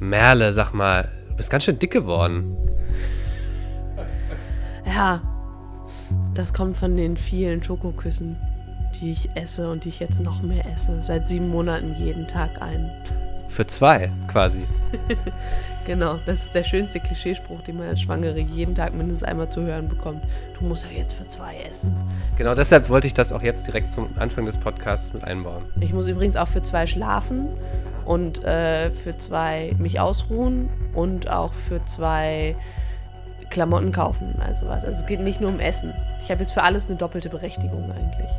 Merle, sag mal, du bist ganz schön dick geworden. Ja, das kommt von den vielen Schokoküssen, die ich esse und die ich jetzt noch mehr esse. Seit sieben Monaten jeden Tag ein. Für zwei, quasi. genau, das ist der schönste Klischeespruch, den man als Schwangere jeden Tag mindestens einmal zu hören bekommt. Du musst ja jetzt für zwei essen. Genau, deshalb wollte ich das auch jetzt direkt zum Anfang des Podcasts mit einbauen. Ich muss übrigens auch für zwei schlafen und äh, für zwei mich ausruhen und auch für zwei Klamotten kaufen. Also was. Also es geht nicht nur um Essen. Ich habe jetzt für alles eine doppelte Berechtigung eigentlich.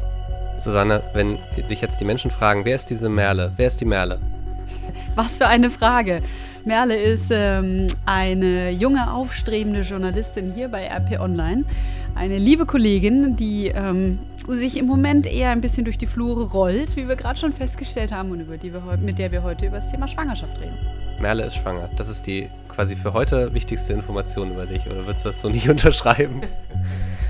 Susanne, wenn sich jetzt die Menschen fragen, wer ist diese Merle? Wer ist die Merle? Was für eine Frage. Merle ist ähm, eine junge, aufstrebende Journalistin hier bei RP Online. Eine liebe Kollegin, die ähm, sich im Moment eher ein bisschen durch die Flure rollt, wie wir gerade schon festgestellt haben und über die wir mit der wir heute über das Thema Schwangerschaft reden. Merle ist schwanger. Das ist die quasi für heute wichtigste Information über dich. Oder würdest du das so nicht unterschreiben?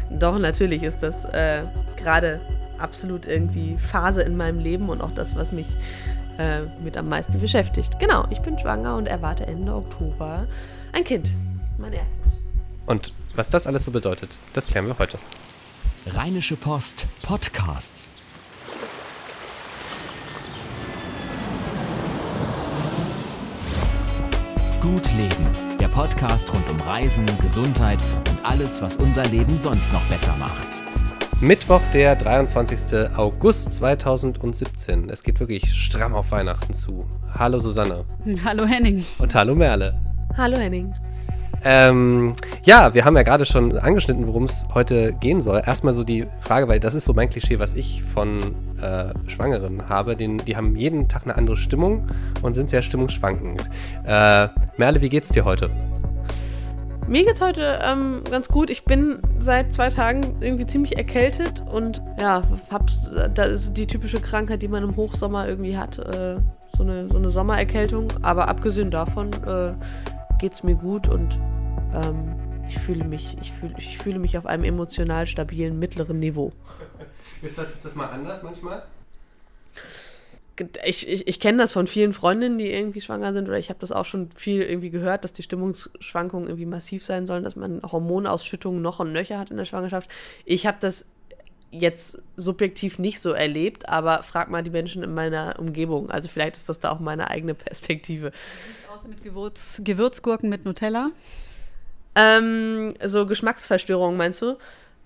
Doch, natürlich ist das äh, gerade absolut irgendwie Phase in meinem Leben und auch das, was mich äh, mit am meisten beschäftigt. Genau, ich bin schwanger und erwarte Ende Oktober ein Kind. Mein erstes. Und was das alles so bedeutet, das klären wir heute. Rheinische Post Podcasts. Gut Leben, der Podcast rund um Reisen, Gesundheit und alles, was unser Leben sonst noch besser macht. Mittwoch, der 23. August 2017. Es geht wirklich stramm auf Weihnachten zu. Hallo Susanne. Hallo Henning. Und hallo Merle. Hallo Henning. Ähm, ja, wir haben ja gerade schon angeschnitten, worum es heute gehen soll. Erstmal so die Frage, weil das ist so mein Klischee, was ich von äh, Schwangeren habe. Den, die haben jeden Tag eine andere Stimmung und sind sehr stimmungsschwankend. Äh, Merle, wie geht's dir heute? Mir geht's heute ähm, ganz gut. Ich bin seit zwei Tagen irgendwie ziemlich erkältet und ja, hab's, das ist die typische Krankheit, die man im Hochsommer irgendwie hat. Äh, so, eine, so eine Sommererkältung. Aber abgesehen davon äh, geht's mir gut und ähm, ich fühle mich, ich fühle, ich fühle mich auf einem emotional stabilen mittleren Niveau. Ist das, ist das mal anders manchmal? Ich, ich, ich kenne das von vielen Freundinnen, die irgendwie schwanger sind, oder ich habe das auch schon viel irgendwie gehört, dass die Stimmungsschwankungen irgendwie massiv sein sollen, dass man Hormonausschüttungen noch und nöcher hat in der Schwangerschaft. Ich habe das jetzt subjektiv nicht so erlebt, aber frag mal die Menschen in meiner Umgebung. Also vielleicht ist das da auch meine eigene Perspektive. Wie sieht's aus mit Gewürz, Gewürzgurken mit Nutella? Ähm, so Geschmacksverstörungen meinst du?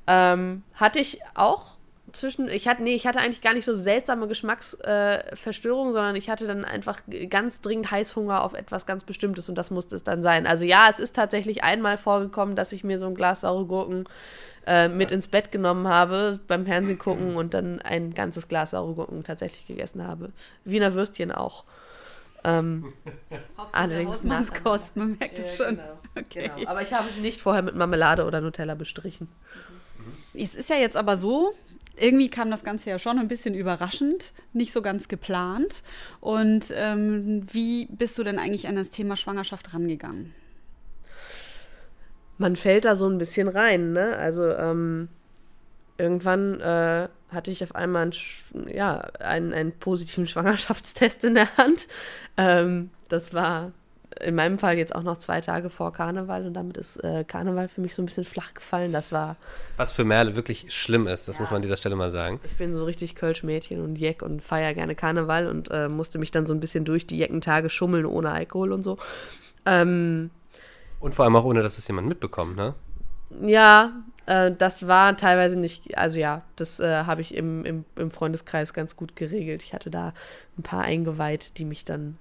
Ähm, hatte ich auch zwischen, ich hatte, nee, ich hatte eigentlich gar nicht so seltsame Geschmacksverstörungen, äh, sondern ich hatte dann einfach ganz dringend Heißhunger auf etwas ganz Bestimmtes und das musste es dann sein. Also ja, es ist tatsächlich einmal vorgekommen, dass ich mir so ein Glas saure Gurken äh, mit ins Bett genommen habe beim Fernsehen gucken und dann ein ganzes Glas saure Gurken tatsächlich gegessen habe. Wiener Würstchen auch. Ähm, allerdings Hausmannskost, man merkt ja, schon. Genau, okay. genau. Aber ich habe sie nicht vorher mit Marmelade oder Nutella bestrichen. Es ist ja jetzt aber so, irgendwie kam das Ganze ja schon ein bisschen überraschend, nicht so ganz geplant. Und ähm, wie bist du denn eigentlich an das Thema Schwangerschaft rangegangen? Man fällt da so ein bisschen rein, ne? Also ähm, irgendwann äh, hatte ich auf einmal einen, ja, einen, einen positiven Schwangerschaftstest in der Hand. Ähm, das war in meinem Fall jetzt auch noch zwei Tage vor Karneval und damit ist äh, Karneval für mich so ein bisschen flach gefallen. Das war. Was für Merle wirklich schlimm ist, das ja. muss man an dieser Stelle mal sagen. Ich bin so richtig Kölsch-Mädchen und Jeck und feiere gerne Karneval und äh, musste mich dann so ein bisschen durch die Jeckentage schummeln ohne Alkohol und so. Ähm, und vor allem auch ohne, dass es jemand mitbekommt, ne? Ja, äh, das war teilweise nicht, also ja, das äh, habe ich im, im, im Freundeskreis ganz gut geregelt. Ich hatte da ein paar eingeweiht, die mich dann,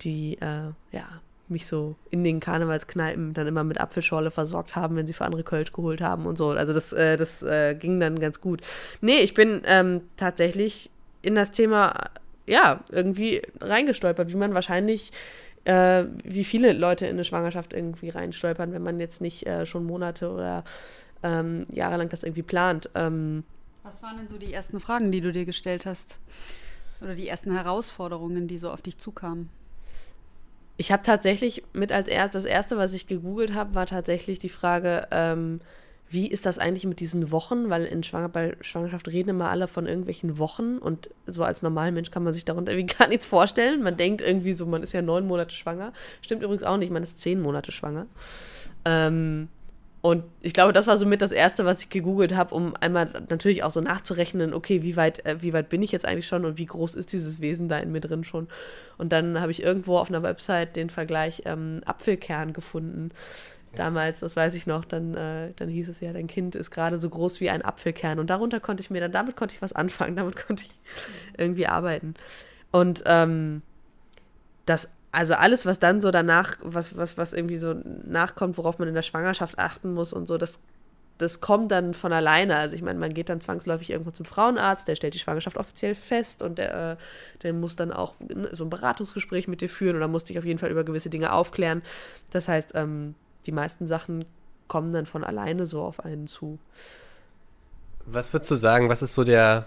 die, äh, ja, mich so in den Karnevalskneipen dann immer mit Apfelschorle versorgt haben, wenn sie für andere Kölsch geholt haben und so. Also das, äh, das äh, ging dann ganz gut. Nee, ich bin ähm, tatsächlich in das Thema, ja, irgendwie reingestolpert, wie man wahrscheinlich, äh, wie viele Leute in eine Schwangerschaft irgendwie reinstolpern, wenn man jetzt nicht äh, schon Monate oder ähm, jahrelang das irgendwie plant. Ähm, Was waren denn so die ersten Fragen, die du dir gestellt hast? Oder die ersten Herausforderungen, die so auf dich zukamen? Ich habe tatsächlich mit als erst das erste, was ich gegoogelt habe, war tatsächlich die Frage, ähm, wie ist das eigentlich mit diesen Wochen? Weil in Schwanger bei Schwangerschaft reden immer alle von irgendwelchen Wochen und so als normaler Mensch kann man sich darunter irgendwie gar nichts vorstellen. Man denkt irgendwie so, man ist ja neun Monate schwanger. Stimmt übrigens auch nicht, man ist zehn Monate schwanger. Ähm, und ich glaube, das war somit das Erste, was ich gegoogelt habe, um einmal natürlich auch so nachzurechnen, okay, wie weit, äh, wie weit bin ich jetzt eigentlich schon und wie groß ist dieses Wesen da in mir drin schon. Und dann habe ich irgendwo auf einer Website den Vergleich ähm, Apfelkern gefunden damals, das weiß ich noch, dann, äh, dann hieß es ja, dein Kind ist gerade so groß wie ein Apfelkern. Und darunter konnte ich mir dann, damit konnte ich was anfangen, damit konnte ich irgendwie arbeiten. Und ähm, das, also alles, was dann so danach, was, was, was irgendwie so nachkommt, worauf man in der Schwangerschaft achten muss und so, das, das kommt dann von alleine. Also ich meine, man geht dann zwangsläufig irgendwo zum Frauenarzt, der stellt die Schwangerschaft offiziell fest und der, äh, der muss dann auch so ein Beratungsgespräch mit dir führen oder muss dich auf jeden Fall über gewisse Dinge aufklären. Das heißt, ähm, die meisten Sachen kommen dann von alleine so auf einen zu. Was würdest du sagen, was ist so der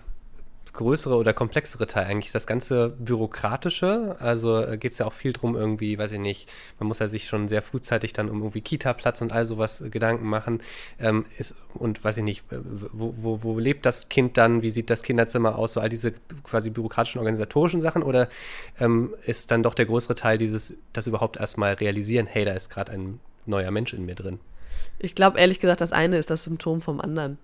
größere oder komplexere Teil eigentlich? Das ganze Bürokratische, also äh, geht es ja auch viel drum irgendwie, weiß ich nicht, man muss ja sich schon sehr frühzeitig dann um irgendwie Kita-Platz und all sowas äh, Gedanken machen. Ähm, ist, und weiß ich nicht, äh, wo, wo, wo lebt das Kind dann, wie sieht das Kinderzimmer aus, so all diese quasi bürokratischen, organisatorischen Sachen oder ähm, ist dann doch der größere Teil dieses, das überhaupt erstmal realisieren, hey, da ist gerade ein neuer Mensch in mir drin. Ich glaube ehrlich gesagt, das eine ist das Symptom vom anderen.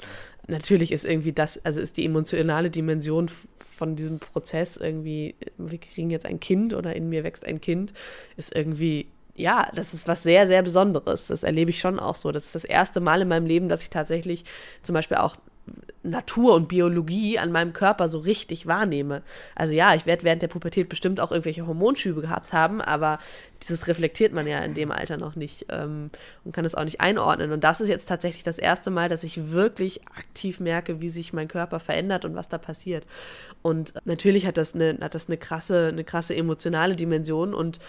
Natürlich ist irgendwie das, also ist die emotionale Dimension von diesem Prozess irgendwie, wir kriegen jetzt ein Kind oder in mir wächst ein Kind, ist irgendwie, ja, das ist was sehr, sehr Besonderes. Das erlebe ich schon auch so. Das ist das erste Mal in meinem Leben, dass ich tatsächlich zum Beispiel auch Natur und Biologie an meinem Körper so richtig wahrnehme. Also ja, ich werde während der Pubertät bestimmt auch irgendwelche Hormonschübe gehabt haben, aber dieses reflektiert man ja in dem Alter noch nicht ähm, und kann es auch nicht einordnen. Und das ist jetzt tatsächlich das erste Mal, dass ich wirklich aktiv merke, wie sich mein Körper verändert und was da passiert. Und natürlich hat das eine, hat das eine krasse, eine krasse emotionale Dimension und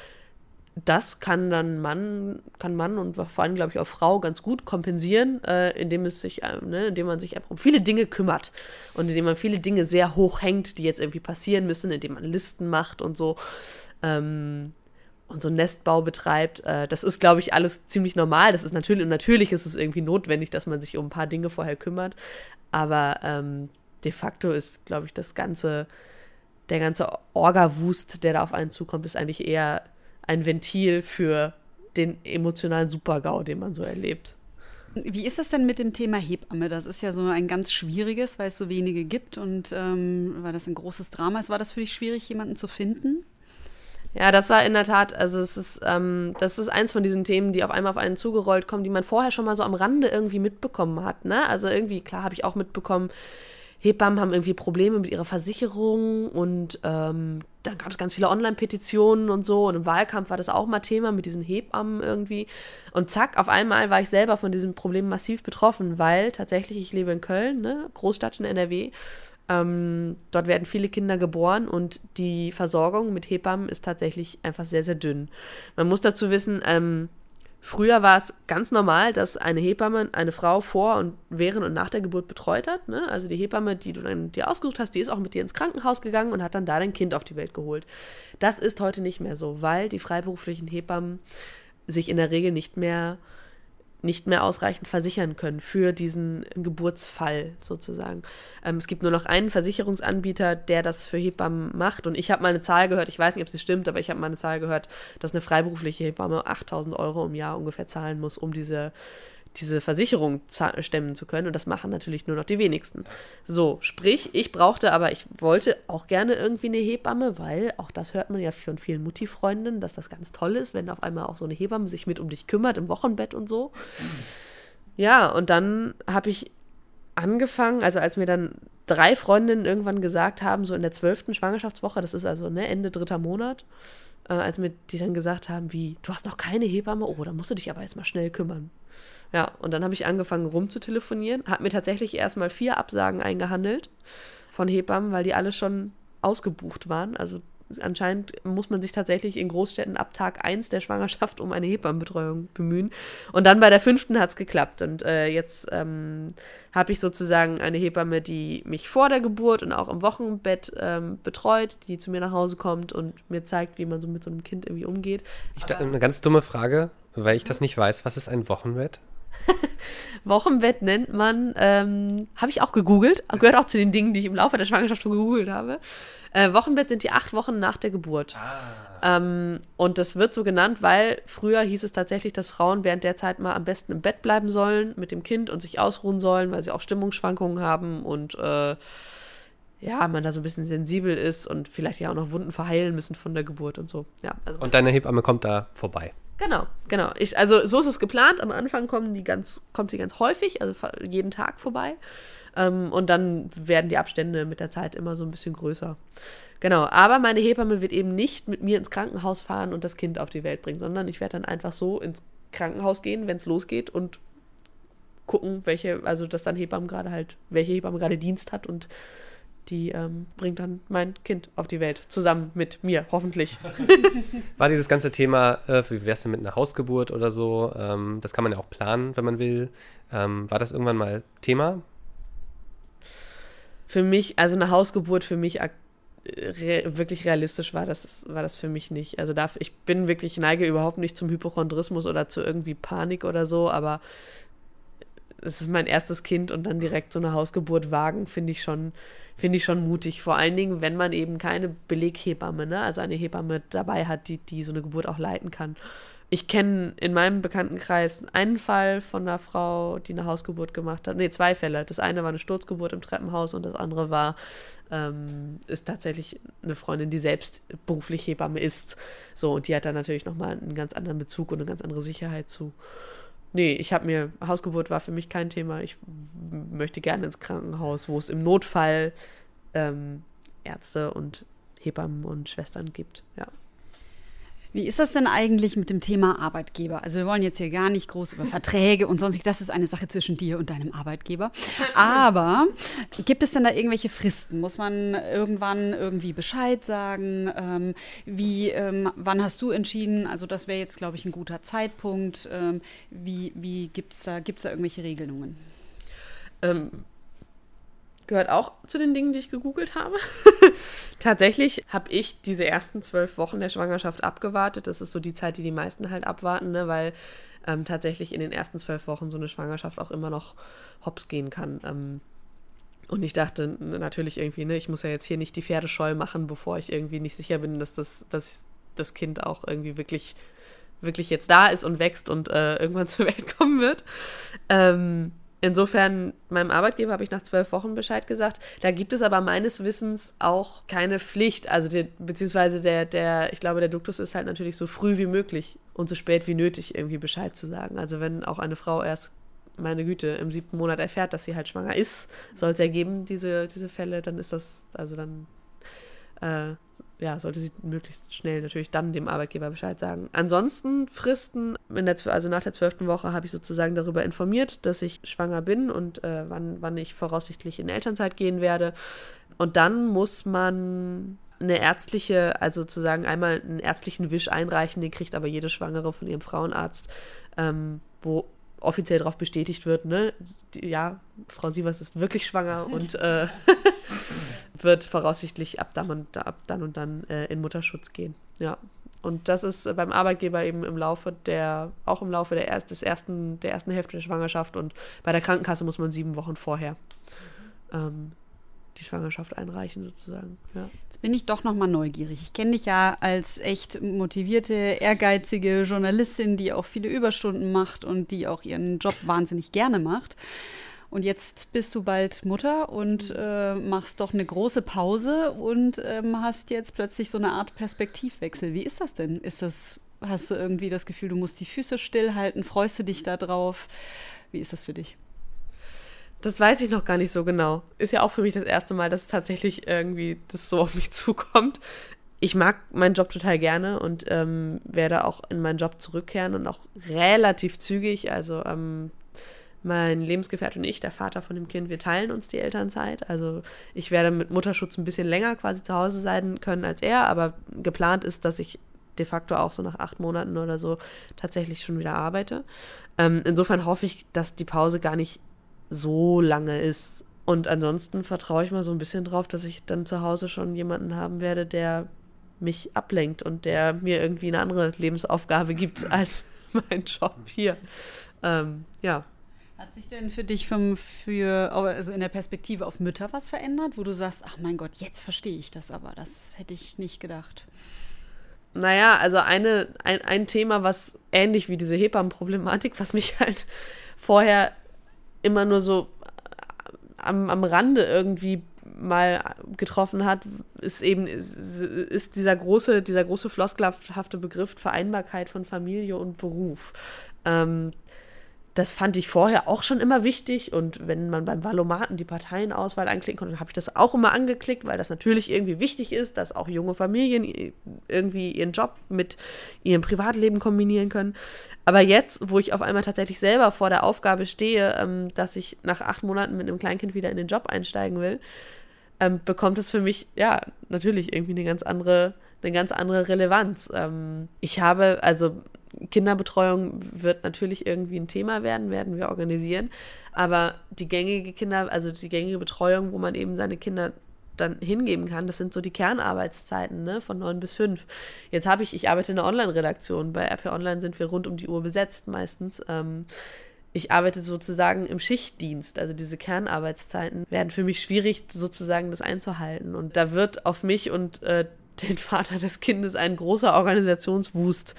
das kann dann Mann, kann Mann und vor allem, glaube ich, auch Frau ganz gut kompensieren, äh, indem es sich, äh, ne, indem man sich einfach um viele Dinge kümmert und indem man viele Dinge sehr hoch hängt, die jetzt irgendwie passieren müssen, indem man Listen macht und so. Ähm, und so Nestbau betreibt, äh, das ist, glaube ich, alles ziemlich normal. Das ist natürlich, natürlich ist es irgendwie notwendig, dass man sich um ein paar Dinge vorher kümmert. Aber ähm, de facto ist, glaube ich, das ganze, der ganze Orga-Wust, der da auf einen zukommt, ist eigentlich eher ein Ventil für den emotionalen Supergau, den man so erlebt. Wie ist das denn mit dem Thema Hebamme? Das ist ja so ein ganz schwieriges, weil es so wenige gibt und ähm, weil das ein großes Drama ist. War das für dich schwierig, jemanden zu finden? Ja, das war in der Tat, also es ist, ähm, das ist eins von diesen Themen, die auf einmal auf einen zugerollt kommen, die man vorher schon mal so am Rande irgendwie mitbekommen hat. Ne? Also irgendwie, klar, habe ich auch mitbekommen, Hebammen haben irgendwie Probleme mit ihrer Versicherung und ähm, dann gab es ganz viele Online-Petitionen und so und im Wahlkampf war das auch mal Thema mit diesen Hebammen irgendwie. Und zack, auf einmal war ich selber von diesem Problem massiv betroffen, weil tatsächlich, ich lebe in Köln, ne, Großstadt in NRW, ähm, dort werden viele Kinder geboren und die Versorgung mit Hebammen ist tatsächlich einfach sehr, sehr dünn. Man muss dazu wissen, ähm, Früher war es ganz normal, dass eine Hebamme eine Frau vor und während und nach der Geburt betreut hat. Ne? Also die Hebamme, die du dann dir ausgesucht hast, die ist auch mit dir ins Krankenhaus gegangen und hat dann da dein Kind auf die Welt geholt. Das ist heute nicht mehr so, weil die freiberuflichen Hebammen sich in der Regel nicht mehr nicht mehr ausreichend versichern können für diesen Geburtsfall sozusagen. Ähm, es gibt nur noch einen Versicherungsanbieter, der das für Hebammen macht. Und ich habe mal eine Zahl gehört, ich weiß nicht, ob sie stimmt, aber ich habe mal eine Zahl gehört, dass eine freiberufliche Hebamme 8000 Euro im Jahr ungefähr zahlen muss, um diese diese Versicherung stemmen zu können. Und das machen natürlich nur noch die wenigsten. So, sprich, ich brauchte aber, ich wollte auch gerne irgendwie eine Hebamme, weil auch das hört man ja von vielen Mutti-Freundinnen, dass das ganz toll ist, wenn auf einmal auch so eine Hebamme sich mit um dich kümmert im Wochenbett und so. Ja, und dann habe ich angefangen, also als mir dann drei Freundinnen irgendwann gesagt haben, so in der zwölften Schwangerschaftswoche, das ist also ne, Ende dritter Monat, äh, als mir die dann gesagt haben, wie, du hast noch keine Hebamme, oh, da musst du dich aber jetzt mal schnell kümmern. Ja, und dann habe ich angefangen rumzutelefonieren, habe mir tatsächlich erstmal vier Absagen eingehandelt von Hebammen, weil die alle schon ausgebucht waren. Also anscheinend muss man sich tatsächlich in Großstädten ab Tag 1 der Schwangerschaft um eine Hebammenbetreuung bemühen. Und dann bei der fünften hat es geklappt. Und äh, jetzt ähm, habe ich sozusagen eine Hebamme, die mich vor der Geburt und auch im Wochenbett ähm, betreut, die zu mir nach Hause kommt und mir zeigt, wie man so mit so einem Kind irgendwie umgeht. Ich, eine ganz dumme Frage, weil ich das nicht weiß. Was ist ein Wochenbett? Wochenbett nennt man, ähm, habe ich auch gegoogelt, gehört auch zu den Dingen, die ich im Laufe der Schwangerschaft schon gegoogelt habe. Äh, Wochenbett sind die acht Wochen nach der Geburt. Ah. Ähm, und das wird so genannt, weil früher hieß es tatsächlich, dass Frauen während der Zeit mal am besten im Bett bleiben sollen mit dem Kind und sich ausruhen sollen, weil sie auch Stimmungsschwankungen haben und äh, ja, man da so ein bisschen sensibel ist und vielleicht ja auch noch Wunden verheilen müssen von der Geburt und so. Ja, also und deine Hebamme kommt da vorbei. Genau, genau. Ich, also so ist es geplant. Am Anfang kommen die ganz, kommt sie ganz häufig, also jeden Tag vorbei. Ähm, und dann werden die Abstände mit der Zeit immer so ein bisschen größer. Genau, aber meine Hebamme wird eben nicht mit mir ins Krankenhaus fahren und das Kind auf die Welt bringen, sondern ich werde dann einfach so ins Krankenhaus gehen, wenn es losgeht und gucken, welche, also dass dann Hebammen gerade halt, welche Hebamme gerade Dienst hat und die ähm, bringt dann mein Kind auf die Welt, zusammen mit mir, hoffentlich. War dieses ganze Thema, äh, wie wär's denn mit einer Hausgeburt oder so, ähm, das kann man ja auch planen, wenn man will. Ähm, war das irgendwann mal Thema? für mich, also eine Hausgeburt für mich re wirklich realistisch war das, war das für mich nicht. Also da, ich bin wirklich, neige überhaupt nicht zum Hypochondrismus oder zu irgendwie Panik oder so, aber es ist mein erstes Kind und dann direkt so eine Hausgeburt wagen, finde ich schon, finde ich schon mutig. Vor allen Dingen, wenn man eben keine Beleghebamme, ne, also eine Hebamme dabei hat, die, die so eine Geburt auch leiten kann. Ich kenne in meinem Bekanntenkreis einen Fall von einer Frau, die eine Hausgeburt gemacht hat. Ne, zwei Fälle. Das eine war eine Sturzgeburt im Treppenhaus und das andere war, ähm, ist tatsächlich eine Freundin, die selbst beruflich Hebamme ist. So, und die hat dann natürlich nochmal einen ganz anderen Bezug und eine ganz andere Sicherheit zu. Nee, ich habe mir, Hausgeburt war für mich kein Thema. Ich möchte gerne ins Krankenhaus, wo es im Notfall ähm, Ärzte und Hebammen und Schwestern gibt. Ja. Wie ist das denn eigentlich mit dem Thema Arbeitgeber? Also wir wollen jetzt hier gar nicht groß über Verträge und sonst, das ist eine Sache zwischen dir und deinem Arbeitgeber. Aber gibt es denn da irgendwelche Fristen? Muss man irgendwann irgendwie Bescheid sagen? Ähm, wie, ähm, wann hast du entschieden? Also das wäre jetzt, glaube ich, ein guter Zeitpunkt. Ähm, wie wie gibt es da, gibt's da irgendwelche Regelungen? Ähm, gehört auch zu den Dingen, die ich gegoogelt habe. Tatsächlich habe ich diese ersten zwölf Wochen der Schwangerschaft abgewartet. Das ist so die Zeit, die die meisten halt abwarten, ne? weil ähm, tatsächlich in den ersten zwölf Wochen so eine Schwangerschaft auch immer noch hops gehen kann. Ähm, und ich dachte natürlich irgendwie, ne, ich muss ja jetzt hier nicht die Pferde scheu machen, bevor ich irgendwie nicht sicher bin, dass das, dass das Kind auch irgendwie wirklich, wirklich jetzt da ist und wächst und äh, irgendwann zur Welt kommen wird. Ähm, Insofern, meinem Arbeitgeber habe ich nach zwölf Wochen Bescheid gesagt. Da gibt es aber meines Wissens auch keine Pflicht. Also, die, beziehungsweise der, der, ich glaube, der Duktus ist halt natürlich so früh wie möglich und so spät wie nötig irgendwie Bescheid zu sagen. Also, wenn auch eine Frau erst, meine Güte, im siebten Monat erfährt, dass sie halt schwanger ist, soll es ergeben, diese, diese Fälle, dann ist das, also dann äh, ja, sollte sie möglichst schnell natürlich dann dem Arbeitgeber Bescheid sagen. Ansonsten Fristen, der, also nach der zwölften Woche habe ich sozusagen darüber informiert, dass ich schwanger bin und äh, wann, wann ich voraussichtlich in Elternzeit gehen werde. Und dann muss man eine ärztliche, also sozusagen einmal einen ärztlichen Wisch einreichen, den kriegt aber jede Schwangere von ihrem Frauenarzt, ähm, wo offiziell darauf bestätigt wird, ne, ja, Frau Sievers ist wirklich schwanger und äh, wird voraussichtlich ab dann und, ab dann, und dann äh, in Mutterschutz gehen. Ja. Und das ist beim Arbeitgeber eben im Laufe der, auch im Laufe der, erst, des ersten, der ersten Hälfte der Schwangerschaft und bei der Krankenkasse muss man sieben Wochen vorher ähm, die Schwangerschaft einreichen, sozusagen. Ja. Jetzt bin ich doch nochmal neugierig. Ich kenne dich ja als echt motivierte, ehrgeizige Journalistin, die auch viele Überstunden macht und die auch ihren Job wahnsinnig gerne macht. Und jetzt bist du bald Mutter und äh, machst doch eine große Pause und ähm, hast jetzt plötzlich so eine Art Perspektivwechsel. Wie ist das denn? Ist das, hast du irgendwie das Gefühl, du musst die Füße stillhalten? Freust du dich da drauf? Wie ist das für dich? Das weiß ich noch gar nicht so genau. Ist ja auch für mich das erste Mal, dass tatsächlich irgendwie das so auf mich zukommt. Ich mag meinen Job total gerne und ähm, werde auch in meinen Job zurückkehren und auch relativ zügig. Also am mein Lebensgefährte und ich, der Vater von dem Kind, wir teilen uns die Elternzeit. Also ich werde mit Mutterschutz ein bisschen länger quasi zu Hause sein können als er, aber geplant ist, dass ich de facto auch so nach acht Monaten oder so tatsächlich schon wieder arbeite. Ähm, insofern hoffe ich, dass die Pause gar nicht so lange ist. Und ansonsten vertraue ich mal so ein bisschen drauf, dass ich dann zu Hause schon jemanden haben werde, der mich ablenkt und der mir irgendwie eine andere Lebensaufgabe gibt als mein Job hier. Ähm, ja. Hat sich denn für dich vom, für, also in der Perspektive auf Mütter was verändert, wo du sagst, ach mein Gott, jetzt verstehe ich das aber, das hätte ich nicht gedacht? Naja, also eine, ein, ein Thema, was ähnlich wie diese Hebammenproblematik, was mich halt vorher immer nur so am, am Rande irgendwie mal getroffen hat, ist eben ist, ist dieser große, dieser große floskelhafte Begriff Vereinbarkeit von Familie und Beruf. Ähm, das fand ich vorher auch schon immer wichtig. Und wenn man beim Valomaten die Parteienauswahl anklicken konnte, habe ich das auch immer angeklickt, weil das natürlich irgendwie wichtig ist, dass auch junge Familien irgendwie ihren Job mit ihrem Privatleben kombinieren können. Aber jetzt, wo ich auf einmal tatsächlich selber vor der Aufgabe stehe, ähm, dass ich nach acht Monaten mit einem Kleinkind wieder in den Job einsteigen will, ähm, bekommt es für mich, ja, natürlich irgendwie eine ganz andere, eine ganz andere Relevanz. Ähm, ich habe, also Kinderbetreuung wird natürlich irgendwie ein Thema werden, werden wir organisieren. Aber die gängige Kinder, also die gängige Betreuung, wo man eben seine Kinder dann hingeben kann, das sind so die Kernarbeitszeiten, ne, von neun bis fünf. Jetzt habe ich, ich arbeite in einer Online-Redaktion. Bei RP Online sind wir rund um die Uhr besetzt meistens. Ähm, ich arbeite sozusagen im Schichtdienst. Also diese Kernarbeitszeiten werden für mich schwierig, sozusagen das einzuhalten. Und da wird auf mich und äh, den Vater des Kindes ein großer Organisationswust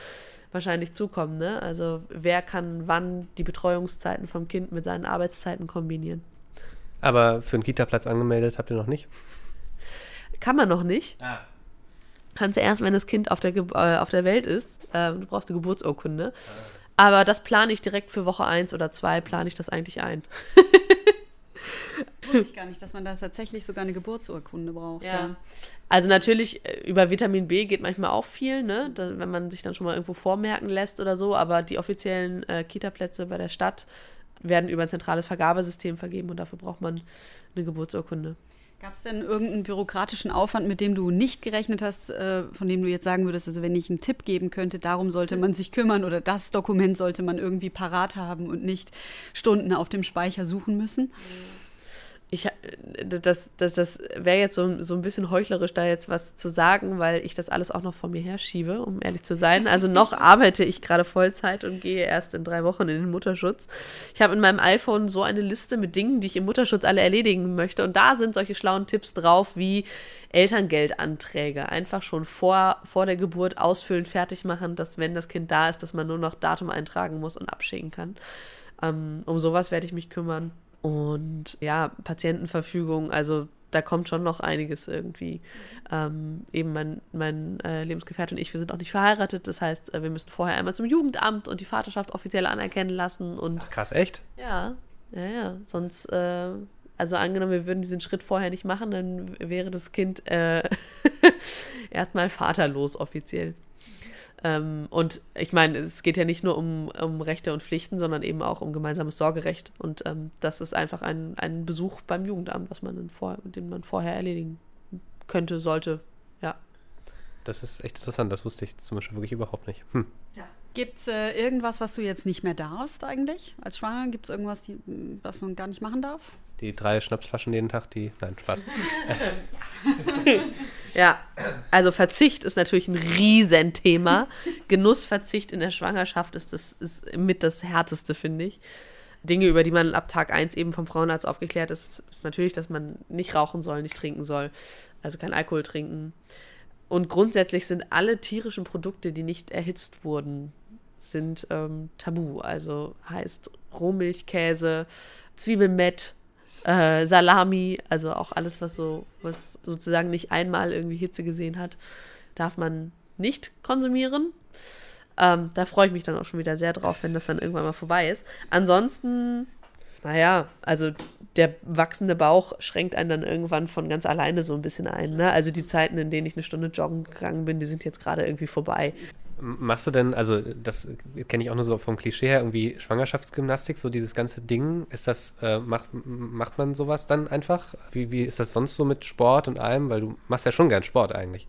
wahrscheinlich zukommen. Ne? Also wer kann wann die Betreuungszeiten vom Kind mit seinen Arbeitszeiten kombinieren? Aber für einen Kita-Platz angemeldet habt ihr noch nicht? Kann man noch nicht. Ah. Kannst du erst, wenn das Kind auf der, äh, auf der Welt ist. Äh, du brauchst eine Geburtsurkunde. Ah. Aber das plane ich direkt für Woche 1 oder 2, plane ich das eigentlich ein. Wusste ich gar nicht, dass man da tatsächlich sogar eine Geburtsurkunde braucht. Ja. ja. Also natürlich äh, über Vitamin B geht manchmal auch viel, ne? Da, wenn man sich dann schon mal irgendwo vormerken lässt oder so, aber die offiziellen äh, Kita-Plätze bei der Stadt werden über ein zentrales Vergabesystem vergeben und dafür braucht man eine Geburtsurkunde. Gab es denn irgendeinen bürokratischen Aufwand, mit dem du nicht gerechnet hast, äh, von dem du jetzt sagen würdest, also wenn ich einen Tipp geben könnte, darum sollte man sich kümmern oder das Dokument sollte man irgendwie parat haben und nicht Stunden auf dem Speicher suchen müssen? Mhm ich, das, das, das wäre jetzt so, so ein bisschen heuchlerisch, da jetzt was zu sagen, weil ich das alles auch noch vor mir herschiebe, um ehrlich zu sein. Also noch arbeite ich gerade Vollzeit und gehe erst in drei Wochen in den Mutterschutz. Ich habe in meinem iPhone so eine Liste mit Dingen, die ich im Mutterschutz alle erledigen möchte. Und da sind solche schlauen Tipps drauf, wie Elterngeldanträge. Einfach schon vor, vor der Geburt ausfüllen, fertig machen, dass wenn das Kind da ist, dass man nur noch Datum eintragen muss und abschicken kann. Ähm, um sowas werde ich mich kümmern. Und ja, Patientenverfügung, also da kommt schon noch einiges irgendwie. Ähm, eben mein, mein äh, Lebensgefährte und ich, wir sind auch nicht verheiratet. Das heißt, äh, wir müssen vorher einmal zum Jugendamt und die Vaterschaft offiziell anerkennen lassen. Und Ach, krass, echt? Ja, ja, ja. Sonst, äh, also angenommen, wir würden diesen Schritt vorher nicht machen, dann wäre das Kind äh, erstmal vaterlos offiziell. Ähm, und ich meine, es geht ja nicht nur um, um Rechte und Pflichten, sondern eben auch um gemeinsames Sorgerecht. Und ähm, das ist einfach ein, ein Besuch beim Jugendamt, was man vor, den man vorher erledigen könnte, sollte. Ja. Das ist echt interessant, das wusste ich zum Beispiel wirklich überhaupt nicht. Hm. Ja. Gibt es äh, irgendwas, was du jetzt nicht mehr darfst eigentlich als Schwanger? Gibt es irgendwas, die, was man gar nicht machen darf? Die drei Schnapsflaschen jeden Tag, die. Nein, Spaß. ja, also Verzicht ist natürlich ein Riesenthema. Genussverzicht in der Schwangerschaft ist, das, ist mit das Härteste, finde ich. Dinge, über die man ab Tag 1 eben vom Frauenarzt aufgeklärt ist, ist natürlich, dass man nicht rauchen soll, nicht trinken soll, also kein Alkohol trinken. Und grundsätzlich sind alle tierischen Produkte, die nicht erhitzt wurden, sind ähm, tabu. Also heißt Rohmilchkäse, Zwiebelmett, äh, Salami, also auch alles, was so, was sozusagen nicht einmal irgendwie Hitze gesehen hat, darf man nicht konsumieren. Ähm, da freue ich mich dann auch schon wieder sehr drauf, wenn das dann irgendwann mal vorbei ist. Ansonsten, naja, also der wachsende Bauch schränkt einen dann irgendwann von ganz alleine so ein bisschen ein. Ne? Also die Zeiten, in denen ich eine Stunde joggen gegangen bin, die sind jetzt gerade irgendwie vorbei. Machst du denn, also das kenne ich auch nur so vom Klischee her, irgendwie Schwangerschaftsgymnastik, so dieses ganze Ding, ist das, äh, macht, macht man sowas dann einfach? Wie, wie ist das sonst so mit Sport und allem? Weil du machst ja schon gern Sport eigentlich.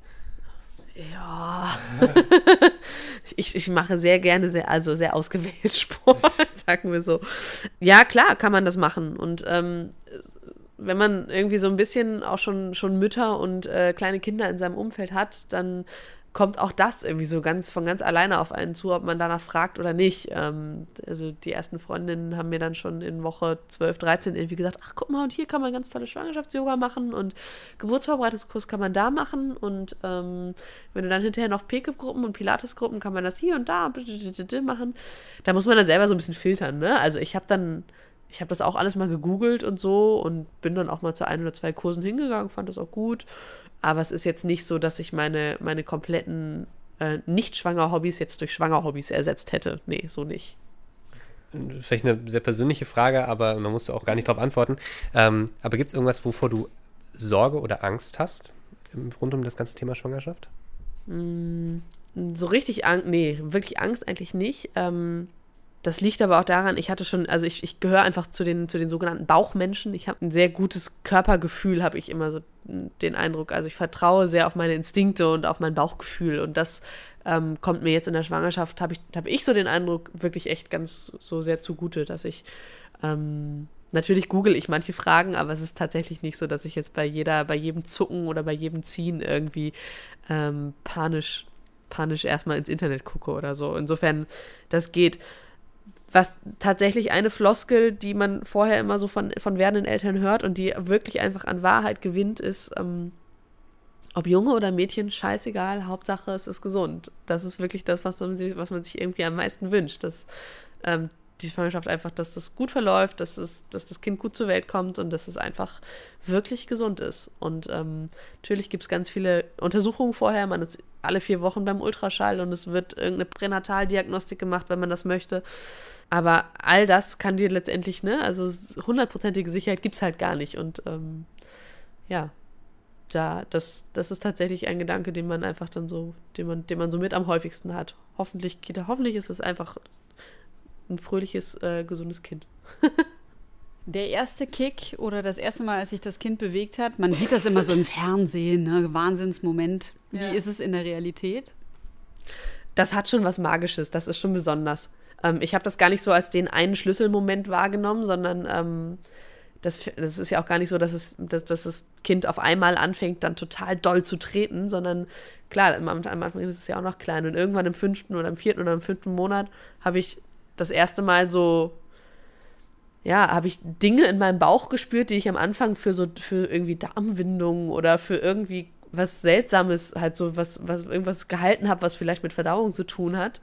Ja. ich, ich mache sehr gerne, sehr, also sehr ausgewählt Sport, sagen wir so. Ja, klar, kann man das machen. Und ähm, wenn man irgendwie so ein bisschen auch schon, schon Mütter und äh, kleine Kinder in seinem Umfeld hat, dann kommt auch das irgendwie so ganz von ganz alleine auf einen zu, ob man danach fragt oder nicht. Ähm, also die ersten Freundinnen haben mir dann schon in Woche 12, 13 irgendwie gesagt, ach guck mal, und hier kann man ganz tolle Schwangerschafts-Yoga machen und Geburtsvorbereitungskurs kann man da machen und ähm, wenn du dann hinterher noch PKIP-Gruppen und Pilates-Gruppen kann man das hier und da machen. Da muss man dann selber so ein bisschen filtern, ne? Also ich habe dann ich habe das auch alles mal gegoogelt und so und bin dann auch mal zu ein oder zwei Kursen hingegangen, fand das auch gut. Aber es ist jetzt nicht so, dass ich meine, meine kompletten äh, Nicht-Schwanger-Hobbys jetzt durch Schwanger-Hobbys ersetzt hätte. Nee, so nicht. Vielleicht eine sehr persönliche Frage, aber man musst du auch gar nicht darauf antworten. Ähm, aber gibt es irgendwas, wovor du Sorge oder Angst hast rund um das ganze Thema Schwangerschaft? Mm, so richtig Angst, nee, wirklich Angst eigentlich nicht. Ähm, das liegt aber auch daran, ich hatte schon, also ich, ich gehöre einfach zu den, zu den sogenannten Bauchmenschen. Ich habe ein sehr gutes Körpergefühl, habe ich immer so den Eindruck. Also ich vertraue sehr auf meine Instinkte und auf mein Bauchgefühl. Und das ähm, kommt mir jetzt in der Schwangerschaft, habe ich, hab ich so den Eindruck, wirklich echt ganz so sehr zugute, dass ich ähm, Natürlich google ich manche Fragen, aber es ist tatsächlich nicht so, dass ich jetzt bei jeder, bei jedem Zucken oder bei jedem Ziehen irgendwie ähm, panisch, panisch erstmal ins Internet gucke oder so. Insofern, das geht was tatsächlich eine Floskel, die man vorher immer so von, von werdenden Eltern hört und die wirklich einfach an Wahrheit gewinnt, ist, ähm, ob Junge oder Mädchen, scheißegal, Hauptsache es ist gesund. Das ist wirklich das, was man sich, was man sich irgendwie am meisten wünscht, dass ähm, die Schwangerschaft einfach, dass das gut verläuft, dass, es, dass das Kind gut zur Welt kommt und dass es einfach wirklich gesund ist. Und ähm, natürlich gibt es ganz viele Untersuchungen vorher. Man ist alle vier Wochen beim Ultraschall und es wird irgendeine Pränataldiagnostik gemacht, wenn man das möchte. Aber all das kann dir letztendlich, ne, also hundertprozentige Sicherheit gibt es halt gar nicht. Und ähm, ja, da, das, das ist tatsächlich ein Gedanke, den man einfach dann so, den man, den man so mit am häufigsten hat. Hoffentlich, hoffentlich ist es einfach ein fröhliches, äh, gesundes Kind. Der erste Kick oder das erste Mal, als sich das Kind bewegt hat, man sieht das immer so im Fernsehen, ne? Wahnsinnsmoment. Wie ja. ist es in der Realität? Das hat schon was Magisches, das ist schon besonders. Ähm, ich habe das gar nicht so als den einen Schlüsselmoment wahrgenommen, sondern ähm, das, das ist ja auch gar nicht so, dass, es, dass, dass das Kind auf einmal anfängt, dann total doll zu treten, sondern klar, am, am Anfang ist es ja auch noch klein und irgendwann im fünften oder im vierten oder im fünften Monat habe ich das erste Mal so ja, habe ich Dinge in meinem Bauch gespürt, die ich am Anfang für so für irgendwie Darmwindungen oder für irgendwie was Seltsames halt so was was irgendwas gehalten habe, was vielleicht mit Verdauung zu tun hat.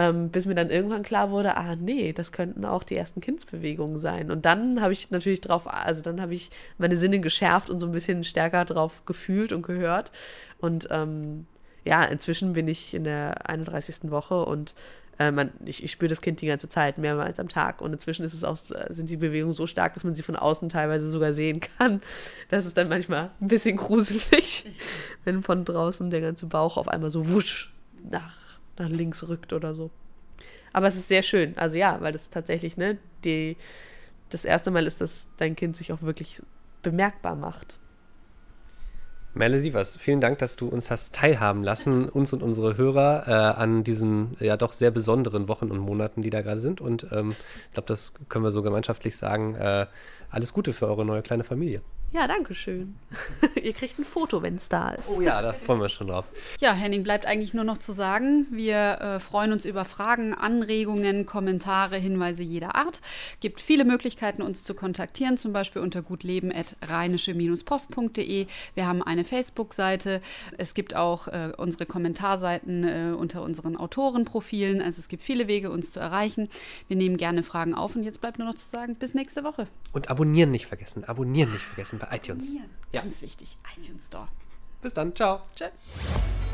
Ähm, bis mir dann irgendwann klar wurde, ah nee, das könnten auch die ersten Kindsbewegungen sein. Und dann habe ich natürlich drauf, also dann habe ich meine Sinne geschärft und so ein bisschen stärker drauf gefühlt und gehört. Und ähm, ja, inzwischen bin ich in der 31. Woche und äh, man, ich, ich spüre das Kind die ganze Zeit, mehrmals am Tag. Und inzwischen ist es auch, sind die Bewegungen so stark, dass man sie von außen teilweise sogar sehen kann. Das ist dann manchmal ein bisschen gruselig, wenn von draußen der ganze Bauch auf einmal so wusch nach nach links rückt oder so. Aber es ist sehr schön. Also ja, weil das tatsächlich, ne, die, das erste Mal ist, dass dein Kind sich auch wirklich bemerkbar macht. Merle Sievers, vielen Dank, dass du uns hast teilhaben lassen, uns und unsere Hörer, äh, an diesen ja doch sehr besonderen Wochen und Monaten, die da gerade sind. Und ähm, ich glaube, das können wir so gemeinschaftlich sagen. Äh, alles Gute für eure neue kleine Familie. Ja, danke schön. Ihr kriegt ein Foto, wenn es da ist. Oh ja, da freuen wir uns schon drauf. Ja, Henning, bleibt eigentlich nur noch zu sagen, wir äh, freuen uns über Fragen, Anregungen, Kommentare, Hinweise jeder Art. Gibt viele Möglichkeiten, uns zu kontaktieren, zum Beispiel unter gutleben.rheinische-post.de. Wir haben eine Facebook-Seite. Es gibt auch äh, unsere Kommentarseiten äh, unter unseren Autorenprofilen. Also es gibt viele Wege, uns zu erreichen. Wir nehmen gerne Fragen auf und jetzt bleibt nur noch zu sagen, bis nächste Woche. Und abonnieren nicht vergessen. Abonnieren nicht vergessen bei iTunes. Ja. Ganz wichtig. iTunes Store. Bis dann. Ciao. Tschö.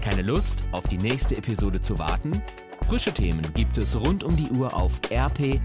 Keine Lust, auf die nächste Episode zu warten? Frische Themen gibt es rund um die Uhr auf rp-online.de.